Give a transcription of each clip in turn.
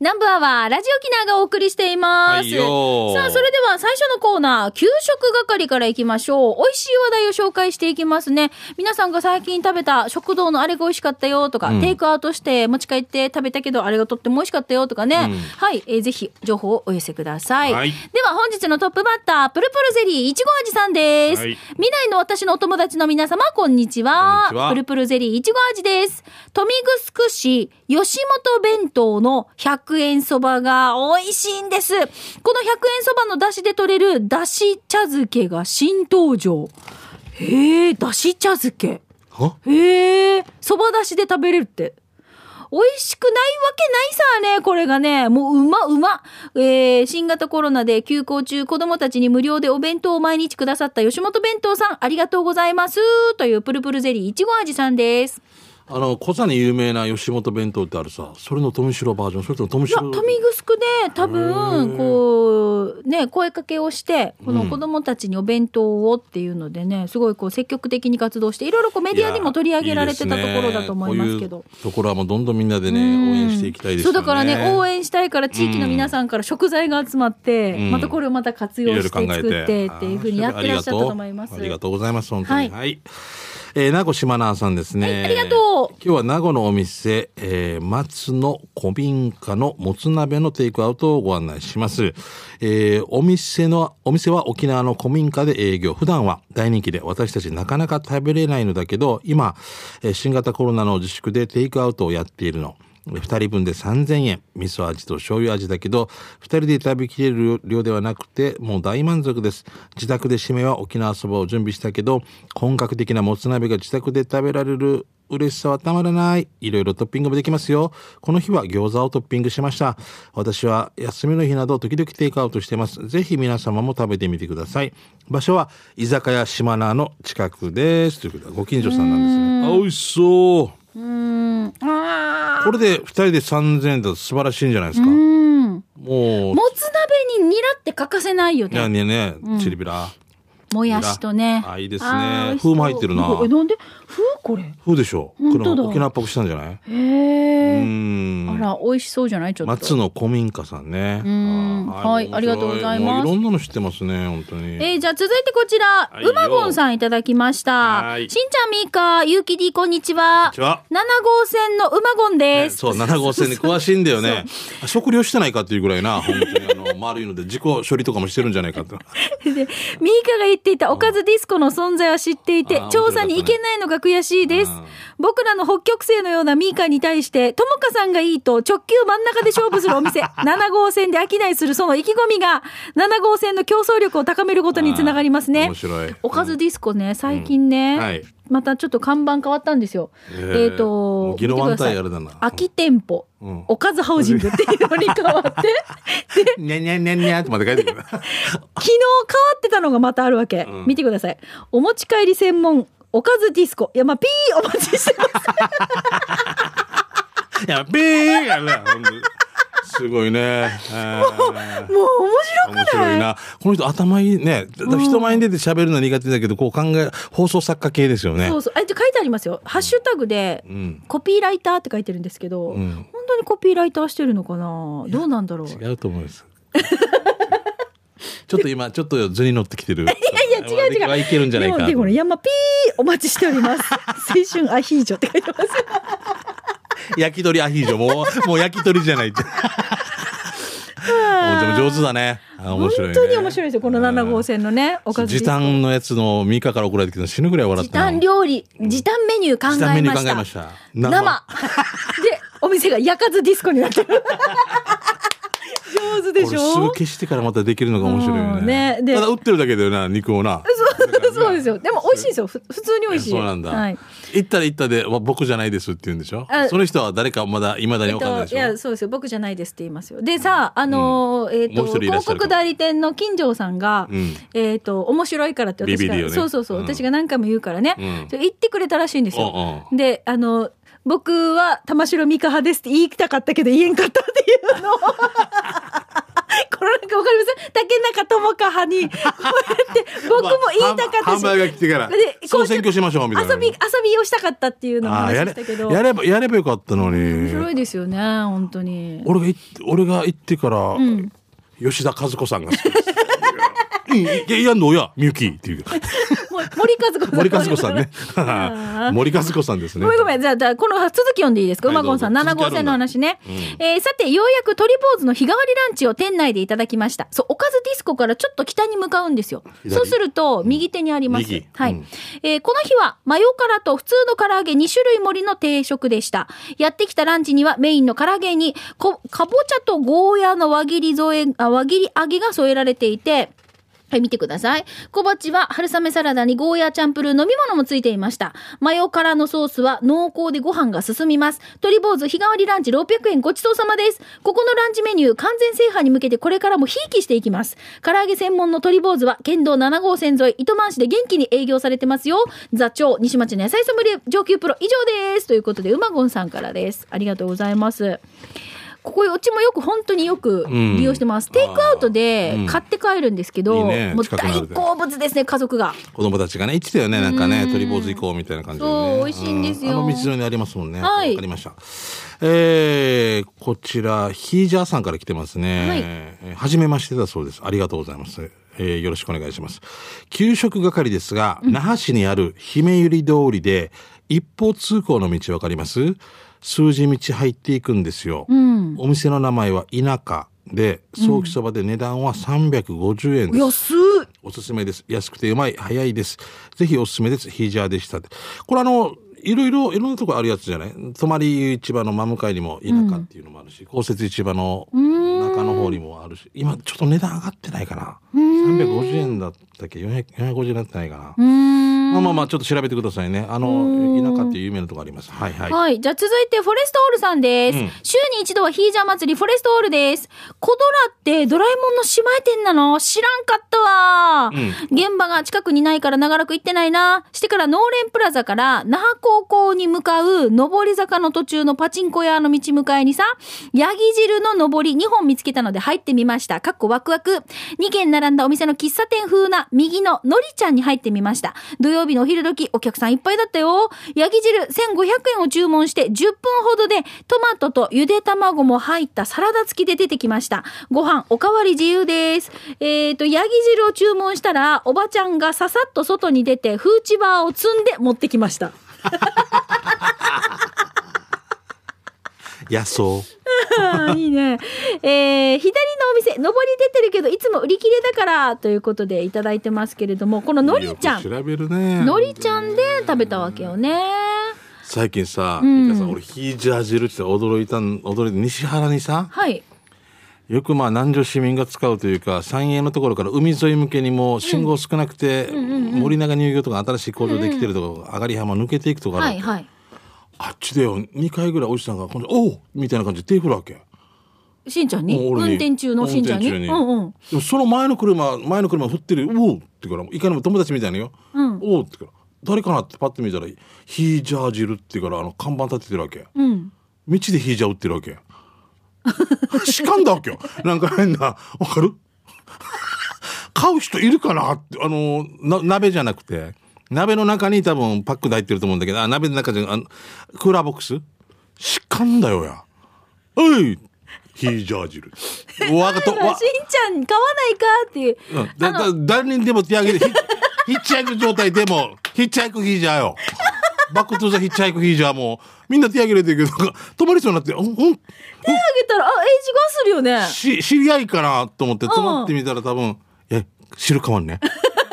南部アワー、ラジオキナがお送りしています。はいよさあ、それでは最初のコーナー、給食係から行きましょう。美味しい話題を紹介していきますね。皆さんが最近食べた食堂のあれが美味しかったよとか、うんテイクアウトして持ち帰って食べたけど、あれがとっても美味しかったよとかね。うんはい、えーぜひ情報をお寄せください。はいでは本日のトップバッター、プルプルゼリーいちご味さんです。はい未来の私のお友達の皆様、こんにちは。こんにちはプルプルゼリーいちご味です。豊見城市吉本弁当の100円そばが美味しいんです。この100円そばの出汁で取れる出汁茶漬けが新登場。へえ、出汁茶漬け。は？へえ、そば出汁で食べれるって。美味しくないわけないさあね、これがね。もううまうま。えー、新型コロナで休校中、子供たちに無料でお弁当を毎日くださった吉本弁当さん、ありがとうございます。というプルプルゼリーいちご味さんです。あの小座に有名な吉本弁当ってあるさそれの富城バージョンそれとも富いや、城豊見城で多分、こう、ね、声かけをして、この子供たちにお弁当をっていうのでね、すごいこう積極的に活動して、いろいろこうメディアにも取り上げられてたところだと思いますけど。こういうところはもうどんどんみんなでねうん。応援していきたいですよね。そうだからね応援したいから地域の皆さんから食材が集まって、うん。またこれをまた活用して作ってっていうふうにやってらっしゃったと思います。ありがとう。ございます本当に。ははいい、えー、名護島奈さんですね、はいありがとう。今日は名護のお店、えー、松の古民家のもつ鍋のテイクアウトをご案内します、えー、お店のお店は沖縄の古民家で営業。普段は大人気で私たちなかなか食べれないのだけど今、えー新型コロナの自粛でテイクアウトをやっているの2人分で3000円味噌味と醤油味だけど2人で食べきれる量ではなくてもう大満足です自宅で締めは沖縄そばを準備したけど本格的なもつ鍋が自宅で食べられる嬉しさはたまらない。いろいろトッピングもできますよ。この日は餃子をトッピングしました。私は休みの日など時々テイクアウトしてます。ぜひ皆様も食べてみてください。場所は居酒屋島名の近くです。ということで、ご近所さんなんですね。あ、美味しそう。うーん。あこれで2人で3000円だと素晴らしいんじゃないですか。ーうん。ももう、つ鍋にニラって欠かせないよいやね。ねね、チリビラ。もやしとね。あいいですね風も入ってるなえ、なんで？風？これ。風でしょ本当だ沖縄っぽくしたんじゃない？へうえ。ん。あら、美味しそうじゃない？ちょっと。松の古民家さんね。はいありがとうございますもういろんなの知ってますね、本当に。えーじゃあ続いてこちら、はいうまごんさんいただきました。はいしんちゃんみーか、ゆうき D こんにちは。こんにちは7号線のうまごんです。ねそう、7号線に詳しいんだよね。あ食料してないかっていうぐらいな、本当にあの、丸いので自己処理とかもしてるんじゃないかと。で、ミーカが言っていたおかずディスコの存在は知っていてあー、調査に行けないのが悔しいですうん。僕らの北極星のようなミーカに対して、ともかさんがいいと直球真ん中で勝負するお店、7号線で商いするその意気込みが、7号線の競争力を高めることにつながりますね。面白い。おかずディスコね、最近ね、うんはいまたちょっと看板変わったんですよ。えっ、と、ギロワン見てください対あれだな空き店舗、うんおかずハウジングっていうのに変わって、で、にゃにゃにゃにゃってまで書いてくる。昨日変わってたのがまたあるわけ。うん見てください。お持ち帰り専門、おかずディスコ。いや、まあ、ピーお待ちしてます。いや、ビーやね、すごいね。もう、もう面白くない？な。この人頭いいね。だ人前に出て喋るの苦手だけど、こう考え、放送作家系ですよね。そうそう。あ、じゃあ書いてありますよ。ハッシュタグで、うん。コピーライターって書いてるんですけど、うん本当にコピーライターしてるのかな？どうなんだろう？違うと思います。ちょっと今、ちょっと図に乗ってきてる。違う違う。いけるんじゃないかでも、山ピーお待ちしております。青春アヒージョって書いてます。焼き鳥アヒージョ。もう、もう焼き鳥じゃないって。おでも上手だね。あ面白い、ね。本当に面白いですよ。この7号線のね、おかず時。短のやつのミカから送られてきたの死ぬぐらい笑時ったの短料理、時短メニュー考えました。時短メニュー考えました生。生で、お店が焼かずディスコになってる。上手でしこれすぐょ消してからまたできるのが面白いようんね。ねでただ売ってるだけだよな、肉をな。そうですよ。でも美味しいですよ。ふ普通に美味しい。そうなんだ。はい。行ったら行ったで、わ僕じゃないですって言うんでしょ？あその人は誰かまだ、未だにえっと、わかんないでしょ、いや、そうですよ。僕じゃないですって言いますよ。でさ、あのーえっ、と、広告代理店の金城さんが、うんえっ、と、面白いからって私が、ビビねそうそうそう、うん私が何回も言うからね、うんそれ言ってくれたらしいんですよ。うんで、あの、僕は玉城美香派ですって言いたかったけど言えんかったっていうのを このなんかわかります？竹中智香派に、こうやって、僕も言いたかったし。販売が来てからで、総選挙しましょうみたいな。遊び、遊びをしたかったっていうのも話でしたけど。、やれば、やればよかったの面白に。いですよね、本当に。俺が行って、俺が行ってから、ん吉田和子さんが好きです。うん、いや、やんのや、みゆきっていう。も森和子さん。森和子さんね。森和子さんですね。ごめんごめん。じゃあ、じゃあこの続き読んでいいですか？はい馬ゴンさん、どうぞ7号線の話ね。続きあるんえーさて、ようやく鳥坊主の日替わりランチを店内でいただきました。そう、おかずディスコからちょっと北に向かうんですよ。左そうすると、右手にあります。右はい、うんえーこの日は、マヨカラと普通の唐揚げ2種類盛りの定食でした。やってきたランチにはメインの唐揚げに、こかぼちゃとゴーヤの輪切り添え、あ輪切り揚げが添えられていて、はい、見てください。小鉢は春雨サラダにゴーヤーチャンプルー飲み物もついていました。マヨカラのソースは濃厚でご飯が進みます。鳥坊主日替わりランチ600円ごちそうさまです。ここのランチメニュー完全制覇に向けてこれからもひいきしていきます。唐揚げ専門の鳥坊主は県道7号線沿い糸満市で元気に営業されてますよ。座長、西町の野菜ソムリエ上級プロ以上です。ということで、うまごんさんからです。ありがとうございます。ここうちもよく本当によく利用してます。テイクアウトで買って帰るんですけど、いいねもう大好物ですね、家族が。子供たちがね、言ってたよね。なんかね、鳥坊主行こうみたいな感じで、ね。そう美味しいんですようあの道沿いにありますもんね。わ、はいかりました。えー、こちら、ヒージャーさんから来てますね。はいえーはじめましてだそうです。ありがとうございます。えーよろしくお願いします。給食係ですが、那覇市にある姫百合通りで、一方通行の道わかります？数字道入っていくんですよ。お店の名前は田舎で、早期そばで値段は350円です。安い。おすすめです。安くてうまい、早いです。ぜひおすすめです。ヒージャーでした。これあの、いろいろ、いろんなとこあるやつじゃない？泊市場の真向かいにも田舎っていうのもあるし、公設市場の中の方にもあるし、今ちょっと値段上がってないかな。350円だったっけ ?400 450円になってないかな。まあまあまあ、ちょっと調べてくださいね。あの、田舎っていう有名なとこあります。はいはい。はい。じゃあ続いて、フォレストオールさんです。うん週に一度はヒージャー祭り、フォレストオールです。コドラってドラえもんの姉妹店なの？知らんかったわ、現場が近くにないから長らく行ってないな。してからノーレンプラザから那覇高校に向かう上り坂の途中のパチンコ屋の道向かいにさ、ヤギ汁の上り2本見つけたので入ってみました。かっこワクワク。2軒並んだお店の喫茶店風な右ののりちゃんに入ってみました。土曜日のお昼時、お客さんいっぱいだったよ。ヤギ汁1500円を注文して10分ほどでトマトとゆで卵も入ったサラダ付きで出てきました。ご飯おかわり自由です。えっ、と、ヤギ汁を注文したら、おばちゃんがささっと外に出て、フーチバーを積んで持ってきました。野草。いいね。えー左のお店、上り出てるけど、いつも売り切れだから、ということでいただいてますけれども、こののりちゃん。調べるね。のりちゃんで食べたわけよね。最近さ、んいかさん俺ヒージャー汁って驚いたん、驚いて、西原にさ、はい。よくまあ南城市民が使うというか山陰のところから海沿い向けにも信号少なくて、森永乳業とか新しい工場できてるとこ、上がり浜抜けていくとかあるわけ、はいはい。あっちでよ2回ぐらいおじさんがおうみたいな感じで手振るわけ。しんちゃんに？運転中のしんちゃんに？うんうん。その前の車前の車振ってる「おう」ってからいかにも友達みたいなよ「うん。おう」ってから誰かなってパッて見たら「ヒージャー汁」ってからあの看板立ててるわけ。うん。道でヒージャー売ってるわけ しかんだわけよ。なんか変なわかる？買う人いるかなってあのな鍋じゃなくて。鍋の中に多分パックで入ってると思うんだけどあ鍋の中じゃあのクーラーボックス？しかんだよや。おい！ヒージャー汁。わかった。わしんちゃん買わないかっていう。うん。だだ誰にでも手上げてヒヒッチハイク状態でもヒッチハイクヒージャーよバックトゥザヒッチハイクヒージャーもみんな手上げれてるけど止まりそうになってうんうん。手あげたら、あ、エイジがするよね。し知り合いかなと思って止まってみたら多分「え知るかもんね」っ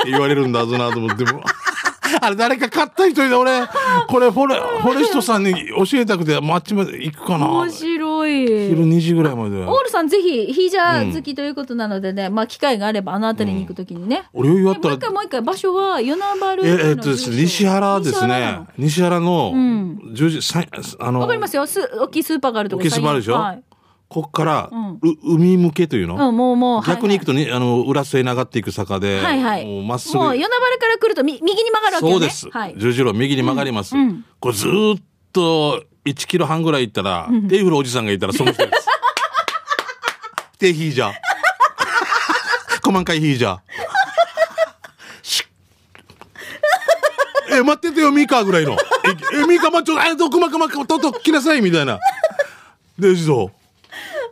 て言われるんだぞなと思っても あれ誰か買った人で俺これフォレフォレストさんに教えたくてマッチまで行くかな面白い。昼2時ぐらいまでオールさんぜひヒージャー好きということなのでね、まあ機会があればあの辺りに行くときにね。俺余裕あったらえもう一回もう一回場所は与那原ええっとですね西原ですね西原のん10時さあのわかりますよ。す大きいスーパーがあるとこ大きいスーパーあるでしょ？はい。こっから、うんう海向けというの、うん、もうもう。逆に行くと。とね、あの、裏末に上がっていく坂で、はいはい。もうまっすぐ。もう与那原から来るとみ右に曲がるわけよね。そうです。はい。十字路右に曲がります。うんうんこれずーっと1キロ半ぐらい行ったら、手振るおじさんがいたらその人です。手引いじゃん。個満開いいじゃえ、待っててよ、ミカぐらいの。え、えミカ、ま、ちょ、え、どこまかまか、とっと来なさい、みたいな。で、しょ。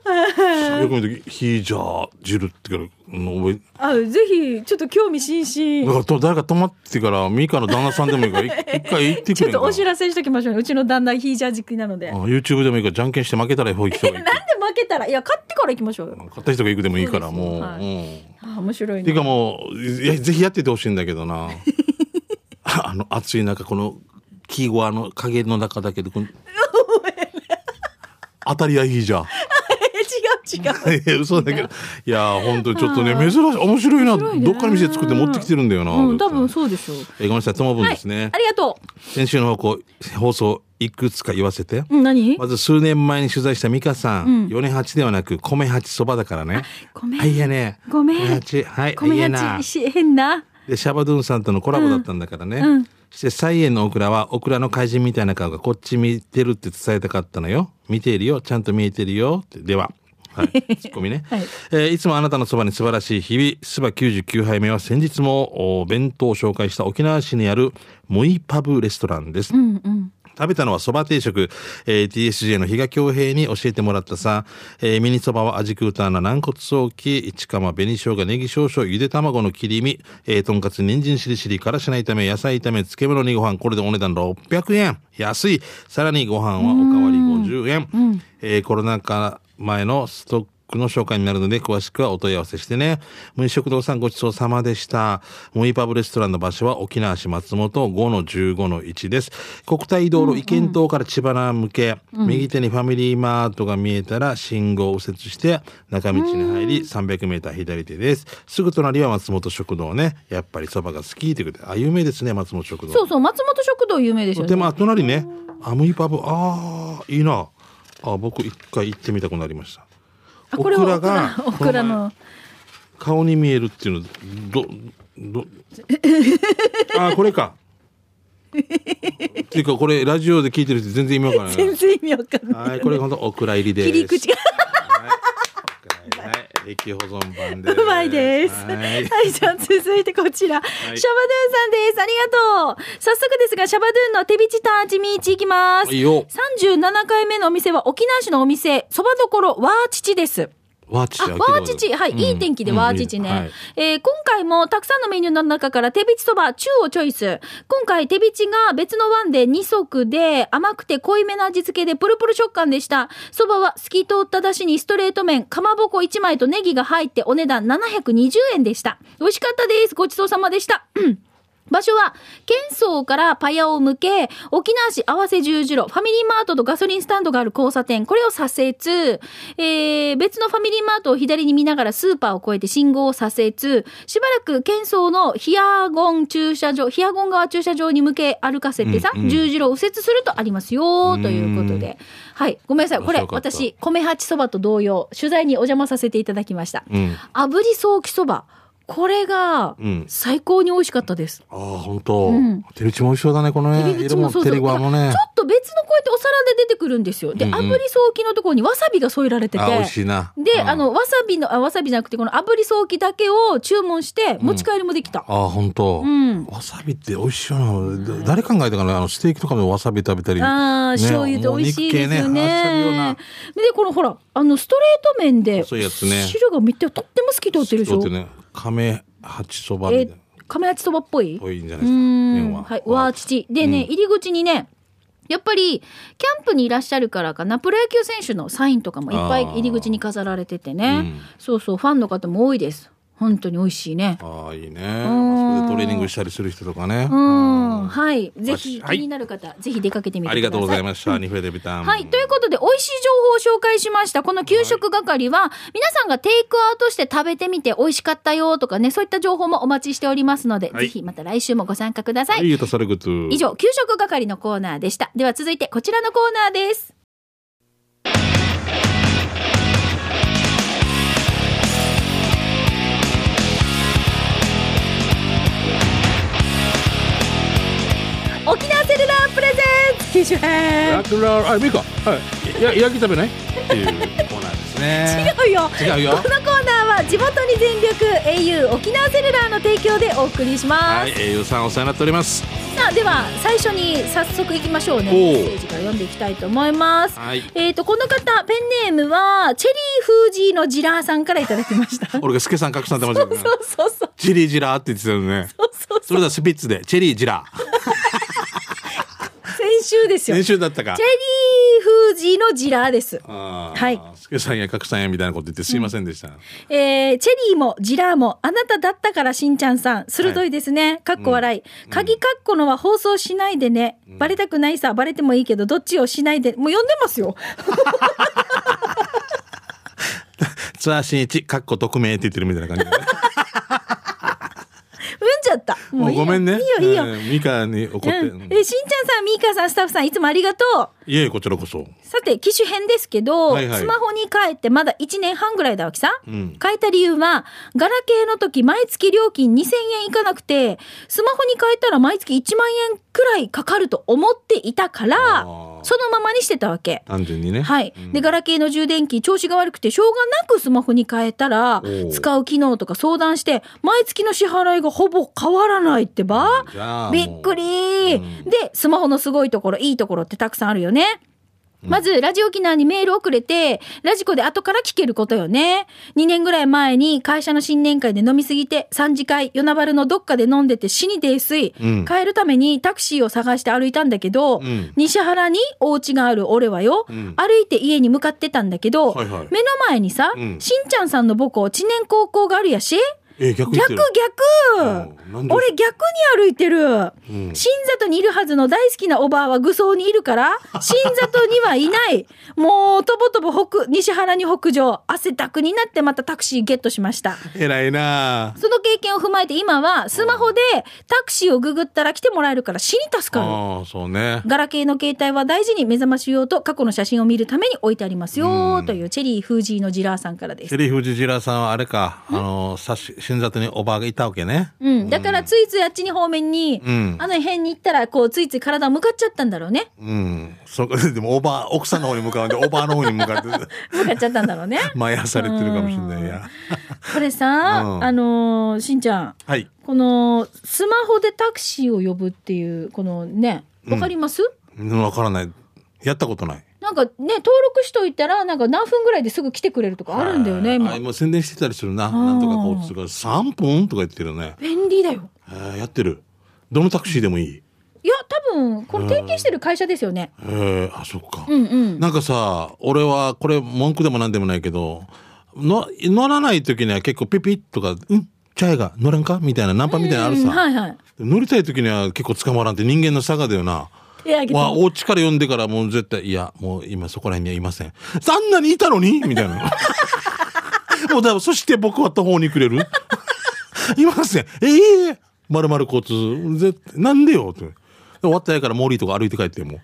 よく見て、ヒージャー汁ってから、のぜひちょっと興味津々だからと誰か泊まってから、ミカの旦那さんでもいいから、い 一回行ってくちょっとお知らせしときましょうねうちの旦那ヒージャー好きなのであ YouTube でもいいから、じゃんけんして負けたら、ほい人が行なんで負けたら？いや勝ってから行きましょう。買った人が行くでもいいから、もう。はいうん。あ面白いねっていうかもう、ぜひやっててほしいんだけどな。あの、暑い中、この、木小屋の影の中だけで、この 当たりはいいじゃん。違う嘘だけど。いや、本当にちょっとね、珍しい、面白いな。どっから店作って持ってきてるんだよな。うん多分そうでしょうえ、ごめんなさい、ともぶんですね。ありがと先週の放送、放送、いくつか言わせて。ううん何？まず数年前に取材した美香さん、米八ではなく米八そばだからね。米はい、いやね。ごめん米八、はい、米八。し変なで、シャバドゥンさんとのコラボだったんだからね。うんそして、菜園のオクラは、オクラの怪人みたいな顔がこっち見てるって伝えたかったのよ。見ているよ。ちゃんと見えてるよ。では。はい。ツッコミね。はいえーいつもあなたのそばに素晴らしい日々、スバ99杯目は先日もお弁当を紹介した沖縄市にあるモイパブレストランです。うんうん食べたのはそば定食、えー TSJ の比嘉恭平に教えてもらったさ、えーミニそばは味クーターな軟骨早期、市釜、紅生姜、ネギ少々、ゆで卵の切り身、えー、とんかつ、人参しりしり、からしな炒め、野菜炒め、漬物にご飯、これでお値段600円。安い。さらにご飯はおかわり50円。えーコロナ禍前のストックの紹介になるので、詳しくはお問い合わせしてね。無食堂さんごちそうさまでした。モイパブレストランの場所は沖縄市松本5-15-1です。国体道路、意見島から千葉向け、右手にファミリーマートが見えたら信号を右折して中道に入り300メーター左手です。すぐ隣は松本食堂ね。やっぱりそばが好きということで、あ、有名ですね、松本食堂。そうそう松本食堂有名ですよねでも、あ隣ね、アムイパブ、ああ、いいな。あ僕一回行ってみたくなりました。あこれはオクラがオクラの顔に見えるっていうの、ど、ど、あ、これか。っていうか、これ、ラジオで聞いてる人全然意味わからない全然意味わかんないな。はい、これ本当オクラ入りです。切り口がはい、液保存版で。うまいです。ははいい、じゃあ続いてこちら、シャバドゥンさんです。ありがとう。早速ですが、シャバドゥンの手びちターチミーチ行きます。いいよ。37回目のお店は沖縄市のお店、そばどころわーちちです。わーちあ、わーはい、いい天気でわーちちね。はいえー今回もたくさんのメニューの中から手びちそば中をチョイス。今回手びちが別のワンで2足で甘くて濃いめな味付けでプルプル食感でした。そばは透き通っただしにストレート麺、かまぼこ1枚とネギが入ってお値段720円でした。美味しかったです。ごちそうさまでした。場所は、県層からパヤを向け、沖縄市合わせ十字路、ファミリーマートとガソリンスタンドがある交差点、これを左折、えー、別のファミリーマートを左に見ながらスーパーを越えて信号を左折、しばらく県層のヒアゴン駐車場、ヒアゴン川駐車場に向け歩かせてさ、うんうん十字路を右折するとありますよ、ということで。はい、ごめんなさい。これ、私、米八そばと同様、取材にお邪魔させていただきました。うん。炙りソーキそば。これがうん、最高に美味しかったです。ああ、本当。うんテレビチも美味しそうだね、このね。入り口もそうそう色もねちょ。っと別のこうやってお皿で出てくるんですよ。で、うんうん炙りソーキのところにわさびが添えられてて。あ、美味しいな。で、うんあの、わさびの、あ、わさびじゃなくて、この炙りソーキだけを注文して、持ち帰りもできた。ああ、本当。うんわさびって美味しいよな。だ誰考えたかな？あの、ステーキとかでわさび食べたり。ああ、ね醤油で美味しいですよねねな。で、このほら、あの、ストレート麺で、そうやつね汁がめっちゃとっても透き通ってるでしょ？亀八そばみたえいな。、亀八そばっぽい？ぽいんじゃうないですか。ー麺は。んはい、わー父。でね、入り口にね、やっぱり、キャンプにいらっしゃるからかな、プロ野球選手のサインとかもいっぱい入り口に飾られててね。うんそうそう、ファンの方も多いです。本当に美味しいね。ああ、いいね。トレーニングしたりする人とかね。うん、はい。ぜひ、はい気になる方、ぜひ出かけてみてください。ありがとうございました。ニフェデビタン。はい。ということで、美味しい情報を紹介しました。この給食係は、皆さんがテイクアウトして食べてみて美味しかったよとかね、そういった情報もお待ちしておりますので、はいぜひまた来週もご参加ください。以上、給食係のコーナーでした。では続いてこちらのコーナーです。沖縄セルラープレゼンツ機種編ラクラあ、ミカ。はい。や、焼き食べない？っていうコーナーですね。違うよ違うよこのコーナーは地元に全力 au 沖縄セルラーの提供でお送りします、はい、英雄さんお世話になっております。さあでは最初に早速いきましょうねメッセージから読んでいきたいと思います、はいえっ、とこの方ペンネームはチェリーフージーのジラーさんからいただきましたそう 俺がスケさん隠さんでますよね。そうそうチリジラーって言ってたよね。そうそうそれではスピッツで、チェリージラー。先週ですよ。先週だったか。チェ。リーフージーのジラーです。はい。スケさんや隠さんやみたいなこと言ってすいませんでした。えーチェリーもジラーもあなただったからしんちゃんさん。鋭いですね、かっこ笑い、鍵かっこのは放送しないでね、バレたくないさ。バレてもいいけどどっちをしないで。もう読んでますよ。ツアー新一、かっこ匿名って言ってるみたいな感じもういいよごめんね。いいよいいよ、えーミカに怒って。うん、えしんちゃんさん、みーかさん、スタッフさん、いつもありがとう。いえ、こちらこそ。さて、機種編ですけど、はいはい。スマホに変えてまだ1年半ぐらいだわけさ。うん。変えた理由は、ガラケーの時、毎月料金2000円いかなくて、スマホに変えたら毎月1万円くらいかかると思っていたからそのままにしてたわけ。単純にね。はい、うん。でガラケーの充電器調子が悪くてしょうがなくスマホに変えたら使う機能とか相談して毎月の支払いがほぼ変わらないってば。びっくり、うん。でスマホのすごいところいいところってたくさんあるよね。まず、ラジオ沖縄にメール送れて、ラジコで後から聞けることよね。2年ぐらい前に会社の新年会で飲みすぎて、3次会、与那原のどっかで飲んでて死に泥酔。うん。帰るためにタクシーを探して歩いたんだけど、うん。西原にお家がある俺はよ、うん。歩いて家に向かってたんだけど、はいはい。目の前にさ、うん。しんちゃんさんの母校、知念高校があるやし、えー、逆逆る。逆、俺逆に歩いてる。うん新里にいるはずの大好きなおばあは愚装にいるから、新里にはいない。もう、とぼとぼ北、西原に北上、汗だくになってまたタクシーゲットしました。偉いなその経験を踏まえて今はスマホでタクシーをググったら来てもらえるから死に助かる。ああ、そうね。ガラケーの携帯は大事に目覚まし用と過去の写真を見るために置いてありますよ、というチェリー・フージーのジラーさんからです。シェリー・フジジラさんはあれか、あの、さし、新里におばあがいたわけね。うん。だからついついあっちに方面に、うんあの辺に行ったら、こう、ついつい体向かっちゃったんだろうね。うん。そこで、でも、おばあ、奥さんの方に向かうんで、おばあの方に向かって、向かっちゃったんだろうね。毎朝されてるかもしれないや。これさ、うんあのーしんちゃん、はい。この、スマホでタクシーを呼ぶっていう、このね、わかります、うんわからない。やったことない。なんかね、登録しといたら、なんか何分ぐらいですぐ来てくれるとかあるんだよね、あ今。もう宣伝してたりするな。なんとか交通が3分とか言ってるね。便利だよ。えーやってる。どのタクシーでもいい。いや、多分、これ提携してる会社ですよね。えー、あ、そっか。うんうん。なんかさ、俺は、これ文句でもなんでもないけど、の乗らない時には結構ピピッとか、うんチャイが乗らんかみたいなナンパみたいなのあるうんさ。はいはい。乗りたい時には結構捕まらんって人間の差がだよな。わあ、お家から呼んでからもう絶対、いや、もう今そこら辺にはいません。あんなにいたのに？みたいな。もうだそして僕は途方に暮れる？いません。ええまるまる交通、ぜなんでよ？って。終わったやからモーリーとか歩いて帰ってもう。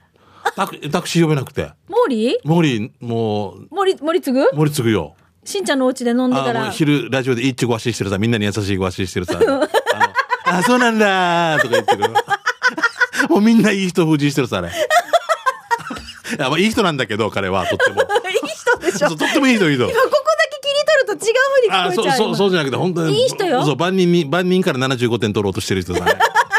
タクタクシー呼べなくて。モーリーモーリー、もう、森、森次ぐ？森次ぐよ。しんちゃんのお家で飲んでから。昼ラジオで一致ごわししてるさ、みんなに優しいごわししてるさ。あそうなんだーとか言ってる。もうみんないい人封じしてるさ、あれ。いや、まあいい人なんだけど、彼は、とっても。いい人でしょ。そうとってもいい人、いい人。今ここだけ切り取ると違う風に聞あ、そう、こえちゃう。そう、今そうじゃなくて、本当に。いい人よそう、万人に、万人から75点取ろうとしてる人さ、ね。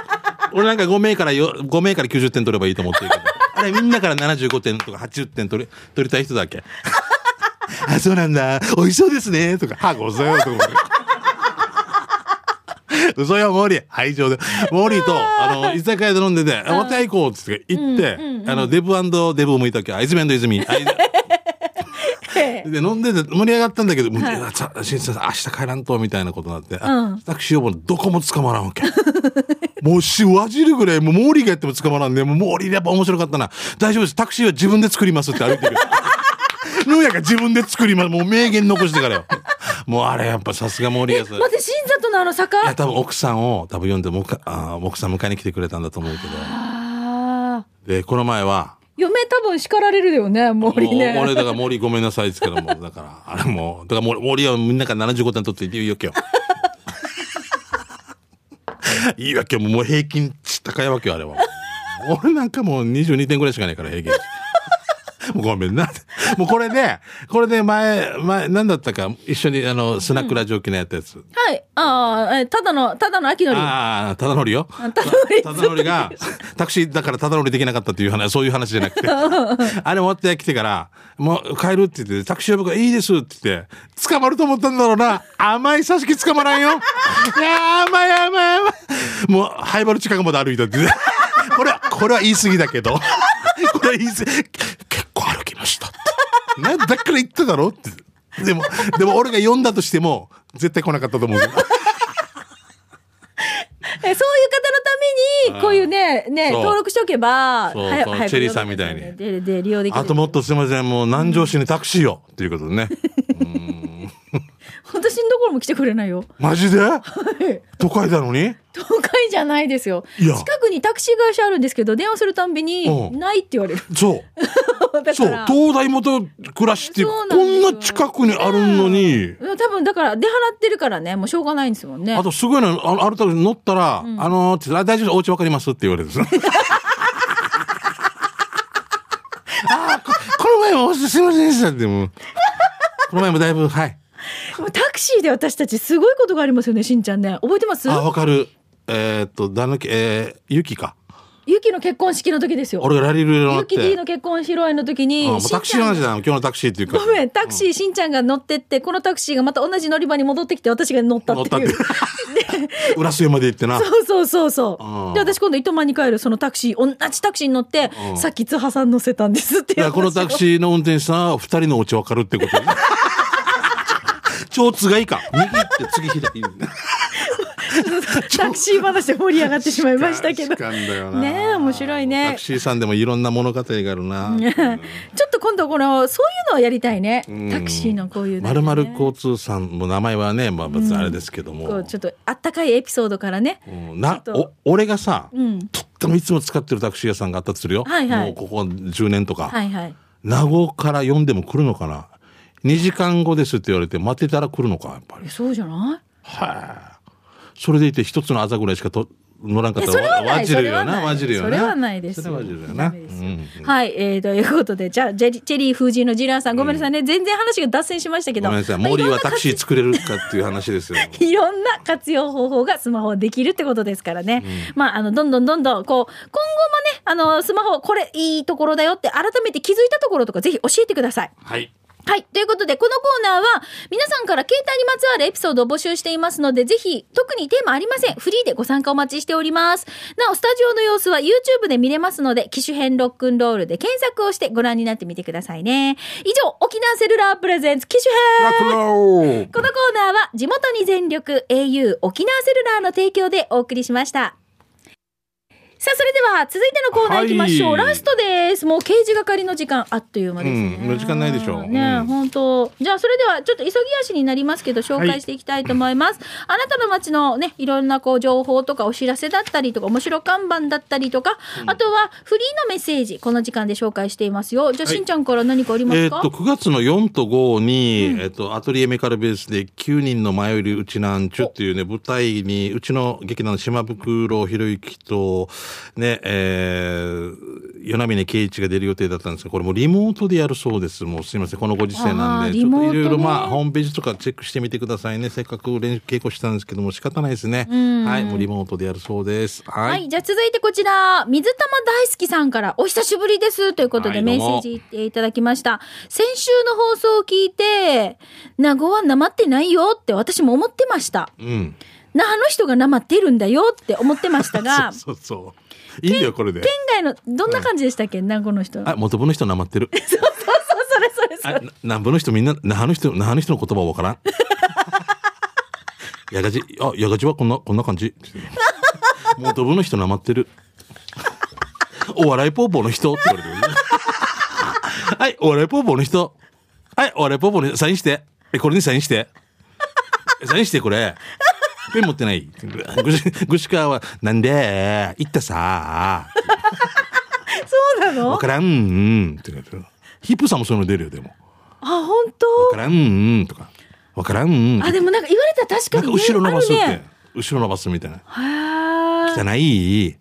俺なんか5名からよ、5名から90点取ればいいと思ってるけど。あれみんなから75点とか80点取り、取りたい人だっけ？あ、そうなんだ。美味しそうですね。とか、は、ございます。とか嘘よ、モーリー。はい、上で。モーリーと、あの、居酒屋で飲んでて、あまた行こうっつって行って、あの、デブデブもいたっけ、あ、泉泉。あい で、飲んでて盛り上がったんだけど、もう、いやさ新さん、明日帰らんと、みたいなことになって、あうんタクシー呼ぶのどこも捕まらんわけ。もうしわじるぐらい、もうモーリーがやっても捕まらんね。もうモーリーでやっぱ面白かったな。大丈夫です。タクシーは自分で作りますって歩いてる。のやが自分で作ります。もう名言残してからよ。もうあれやっぱさすがモーリーがさ。待って、新里のあの坂？いや、多分奥さんを多分読んでもか、あー奥さん迎えに来てくれたんだと思うけど。ああ。で、この前は、嫁多分叱られるよね、森ね。俺だから森ごめんなさいですけども、だから、あれもう、だから森森はみんなから75点取っていいよ、今日。いいわけよ、もう平均値高いわけよ、あれは。俺なんかもう22点ぐらいしかないから、平均値。もうごめんな。もうこれで、これで前、前、なんだったか、一緒にあの、スナックラジオ機のやったやつ。はい。ああ、えただの、ただの秋のり。ああ、ただ乗りよ。ただのりただ乗りが、タクシーだからただ乗りできなかったっていう話、そういう話じゃなくて。あれ終わって来てから、もう帰るって言って、タクシー呼ぶからいいですって言って、捕まると思ったんだろうな。甘い刺し木捕まらんよ。いや甘い甘い甘い。もう、ハイバル近くまで歩いたって。これは、これは言い過ぎだけど。これは言い過ぎ。結構歩きましたって。なだから言っただろって。でも、でも俺が呼んだとしても、絶対来なかったと思う。えそういう方のために、こういうね、ね、そう登録しておけば、そうそうチェリーさんみたいにで、で、利用できる。あともっとすいません、もう南城市にタクシーよっていうことでね。私のところも来てくれないよ。マジで？都会なのに？東海じゃないですよ。近くにタクシー会社あるんですけど、電話するたんびに、うんないって言われる。そう。だそうから。。東大元暮らしってこなんな近くにあるのに、うん多分だから出払ってるからね、もうしょうがないんですもんね。あとすごいの、あある時乗ったら、あのー大丈夫です、お家わかりますって言われるんです。あーここの前もすいませんでしたってもうこの前もだいぶ、はい。タクシーで私たちすごいことがありますよね、しんちゃんね。覚えてます？あ、わかる。えーっと、だぬき、えー、ゆきか。ゆきの結婚式の時ですよ。俺がラリル乗っゆき D て。の結婚披露宴の時に、あもうタクシーの話だ今日のタクシーっていうか。ごめん、タクシー、しんちゃんが乗ってって、このタクシーがまた同じ乗り場に戻ってきて、私が乗ったっ乗ってたっいう。て。浦添まで行ってな。そうそうそうそううん。で、私今度糸満に帰るそのタクシー、同じタクシーに乗って、うんさっき津波さん乗せたんですっていや、このタクー。シーの運転手さんは二人のお家わかるってこと。超つがいいか。右って次左。タクシー話で盛り上がってしまいましたけど。ねえ面白いねタクシーさんでもいろんな物語があるな。ちょっと今度この、そういうのをやりたいねうん。タクシーのこういうの、まね。るまる交通さんも名前はね、まあ別にあれですけども。こうちょっとあったかいエピソードからね。うんなお俺がさ、うん。とってもいつも使ってるタクシー屋さんがあったとするよ。はいはいもうここ10年とか。はいはい。名護から呼んでも来るのかな？?2 時間後ですって言われて待ってたら来るのかやっぱりえ。そうじゃない？はい。それでいて一つのあざぐらいしかと乗らんかったいやそれはないわじるよな。それはないわじるよな。それはないですそれはわじるよな。はい、えー、ということで、じゃあ、ジェリチェリー風神のジラーさん、ごめんなさいね、全然話が脱線しましたけど。ごめんなさい。まあ森はろんなタクシー作れるかっていう話ですよ。いろんな活用方法がスマホできるってことですからね。まあ、あの、どんどんどんどん、こう、今後もね、あの、スマホ、これいいところだよって改めて気づいたところとか、ぜひ教えてください。はい。はい。ということで、このコーナーは、皆さんから携帯にまつわるエピソードを募集していますので、ぜひ、特にテーマありません。フリーでご参加お待ちしております。なお、スタジオの様子は YouTube で見れますので、機種編ロックンロールで検索をしてご覧になってみてくださいね。以上、沖縄セルラープレゼンツ機種編このコーナーは地元に全力 au 沖縄セルラーの提供でお送りしました。さあ、それでは続いてのコーナー行きましょう。はいラストです。もう刑事係の時間あっという間ですね。うん時間ないでしょうね、うん本当。じゃあ、それではちょっと急ぎ足になりますけど、紹介していきたいと思います。あなたの街のね、いろんなこう情報とかお知らせだったりとか、面白看板だったりとか、あとはフリーのメッセージ、この時間で紹介していますよ。じゃあ、はいしんちゃんから何かありますか、えーっと、9月の4と5に、えーっと、アトリエメカルベースで9人の前よりうちなんちゅっていうね、舞台に、うちの劇団の島袋博之と、ね、えー、与那峰圭一が出る予定だったんですが、これもリモートでやるそうです。もうすいません、このご時世なんで、ちょっといろいろまあ、ホームページとかチェックしてみてくださいね。せっかく練習稽古したんですけども、仕方ないですね。はい、もうリモートでやるそうです。は。はいい、じゃあ続いてこちら、水玉大好きさんからお久しぶりですということでメッセージいただきました。先週の放送を聞いて、名護はなまってないよって私も思ってました。うん。那覇の人がなまってるんだよって思ってましたが、そうそう。いいんだよ、これで。県外の、どんな感じでしたっけ？名護の人。あ、元部の人なまってる。そうそうそう、それそれそあれ。な南部の人みんな、那覇の人、那覇の人の言葉わからん。やがじ、あ、やがじはこんな、こんな感じ。元部の人なまってる。お笑いポーポーの人って言われてる。はい、お笑いポーポーの人。はい、お笑いポーポーの人、サインして。え、これにサインして。サインして、これ。ペン持ってない。ぐし、ぐしかわ、なんで、言ったさ。そうなの?わからん、うん、って言われてる。ヒップさんもそういうの出るよ、でも。あ、本わからん、うん、とか。わからん、うん。当あ、でもなんか言われたら確かに、なんか後ろ伸ばすって。ね後ろ伸ばすみたいな。汚い。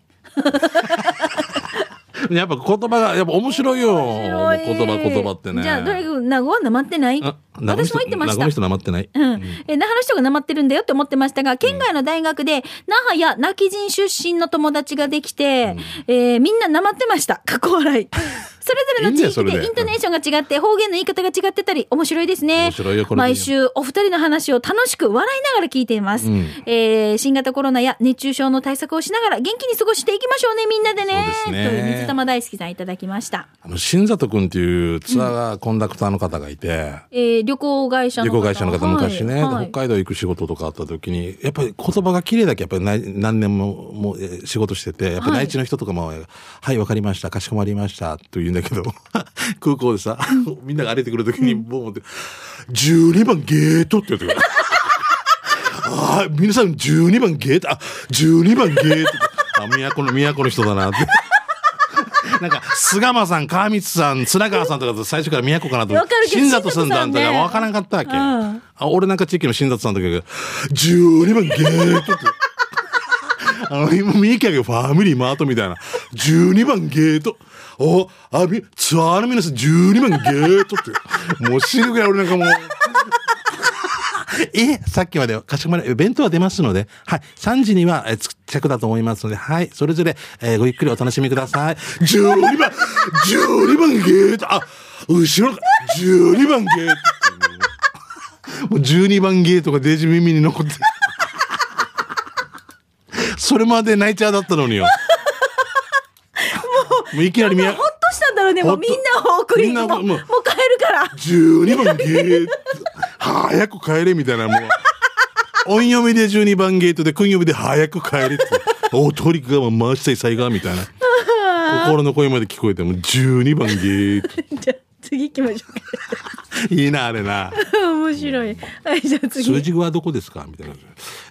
やっぱ言葉が、やっぱ面白いよ。面白い言葉、言葉ってね。じゃあ、とにかく、名護はなまってない？私も言ってました。人なまってない？うん。え、那覇の人がなまってるんだよって思ってましたが、県外の大学で、那覇や泣き人出身の友達ができて、えーみんななまってました。過去笑い。それぞれの地域ででイントネーションが違って、方言の言い方が違ってたり、面白いですね。面白いよこれで毎週、お二人の話を楽しく笑いながら聞いています。うんえー新型コロナや熱中症の対策をしながら元気に過ごしていきましょうね、みんなでね。という水玉大好きさんいただきました。あの、新里くんっていうツアーコンダクターの方がいて、えー旅行会社の旅行会社の方、昔ね、はい。はい。北海道行く仕事とかあった時に、やっぱり言葉が綺麗だけやっぱり何何年もも仕事してて、やっぱり内地の人とかも、はい、わかりました、かしこまりました、と言うんだけど、空港でさ、みんなが歩いてくる時に、ボーンって、12番ゲートって言ってくる。ああ、皆さん12番ゲート、あ、12番ゲート。あ、都の、都の人だなって。なんか、菅間さん、川光さん、綱川さんとかと最初から都かなと思って。新里さんだんだわからんかったわけ。うんあ俺なんか地域の新里さんとかが、12番ゲートって。あの、今、三重県がファミリーマートみたいな。12番ゲート。お、あ、み、ツアーの皆さん12番ゲートって。もう死ぬぐらい俺なんかもう。え、さっきまでかしこまり、弁当は出ますので、はい、3時には、えー、着着だと思いますので、はい、それぞれ、えーごゆっくりお楽しみください。12番、12番ゲート、あ、後ろ、12番ゲート。もう12番ゲートがデジ耳に残って。それまで泣いちゃうだったのによ。もういきなり宮ほっとしたんだろうね。もうみんなを送りもうもう帰るから。12番ゲート。早く帰れみたいな、もう。音読みで12番ゲートで、訓読みで早く帰れって。おトリックが回したい災害みたいな。心の声まで聞こえても12番ゲート。じゃあ次行きましょうか。いいな、あれな。面白い。はい、じゃあ次。数字はどこですかみたいな。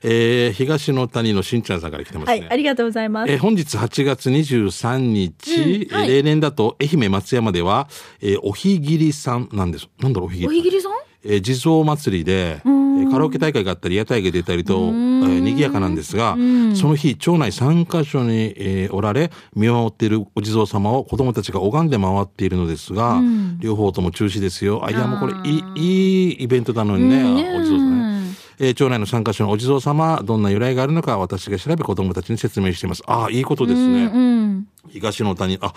えー、東の谷のしんちゃんさんから来てますね。はい、ありがとうございます。えー本日8月23日、うんはいえー例年だと愛媛松山では、えーおひぎりさんなんです。なんだろう、おひぎり。おひぎりさん？えー地蔵祭りで、えーカラオケ大会があったり、屋台が出たりと、えー賑やかなんですが、その日、町内3カ所に、えーおられ、見守っているお地蔵様を子供たちが拝んで回っているのですが、両方とも中止ですよ。あ、いや、もうこれ、いい、いいイベントなのにね、うんお地蔵様ね。えー町内の3カ所のお地蔵様、どんな由来があるのか、私が調べ子供たちに説明しています。ああ、いいことですね。うん。東の谷、あ、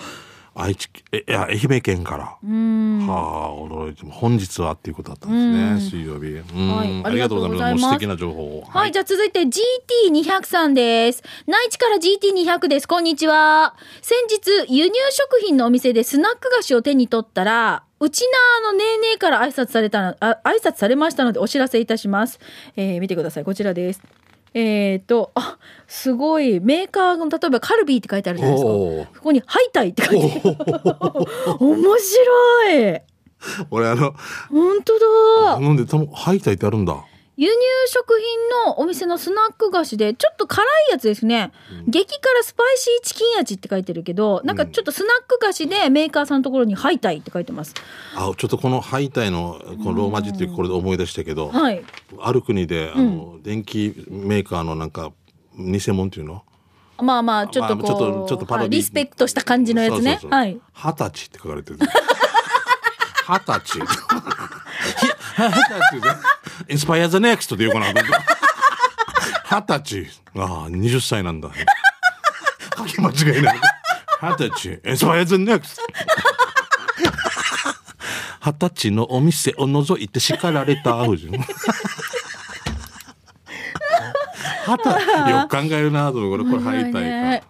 愛知県、え、いや、愛媛県から。うん。はあ、驚いても、本日はっていうことだったんですね、水曜日。うん、はいありがとうございます。素敵な情報を。はい、じゃあ続いて GT200 さんです。内地から GT200 です。こんにちは。先日、輸入食品のお店でスナック菓子を手に取ったら、うちなーのねーねーから挨拶されたの、あ挨拶されましたのでお知らせいたします。えー、見てください。こちらです。えーと、あ、すごい、メーカーの、例えばカルビーって書いてあるじゃないですか。ここに、ハイタイって書いてある。面白い。俺、あの、本当だ。なんで、たも、ハイタイってあるんだ。輸入食品のお店のスナック菓子でちょっと辛いやつですね、激辛スパイシーチキン味って書いてるけどなんかちょっとスナック菓子でメーカーさんのところに「ハイタイ」って書いてます。あ、ちょっとこのハイタイの、このローマ字ってこれで思い出したけど、はい。ある国で、あの、電気メーカーのなんか、偽物っていうの？まあまあちょっとこう、まあちょっとちょっとパロディはいリスペクトした感じのやつね。はい。二十歳って書かれてる。二十歳。二十歳で。インスパイアザネクストで言うかな。二十歳。ああ、二十歳なんだ。書き間違いない。二十歳。インスパイアザネクスト。二十歳のお店を覗いて叱られた。夫人はた、よく考えるなと。これ、これ、入りたいか。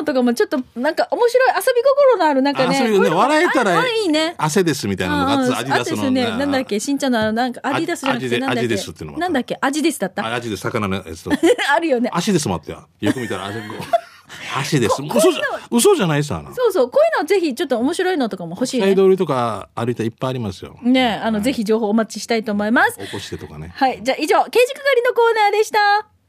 のとかもちょっとなんか面白い遊び心のあるなんかねあそういうね笑えたらいいね汗ですみたいなのがあアディダスのあですね。なんだっけ、しんちゃんのあの、なんか、アディダスじゃなくて、なんだっけ？味ですっていうのもなんだっけ、味ですだった？あ、味で魚のやつと。あるよね。足ですもあってや。よく見たら 足、足です。嘘じゃ、嘘じゃないさ。そうそう、こういうのぜひ、ちょっと面白いのとかも欲しいね。サイド売りとか歩いたらいっぱいありますよ。ねあの、ぜひ情報お待ちしたいと思います。起こしてとかね。はい。じゃあ、以上、刑事係のコーナーでした。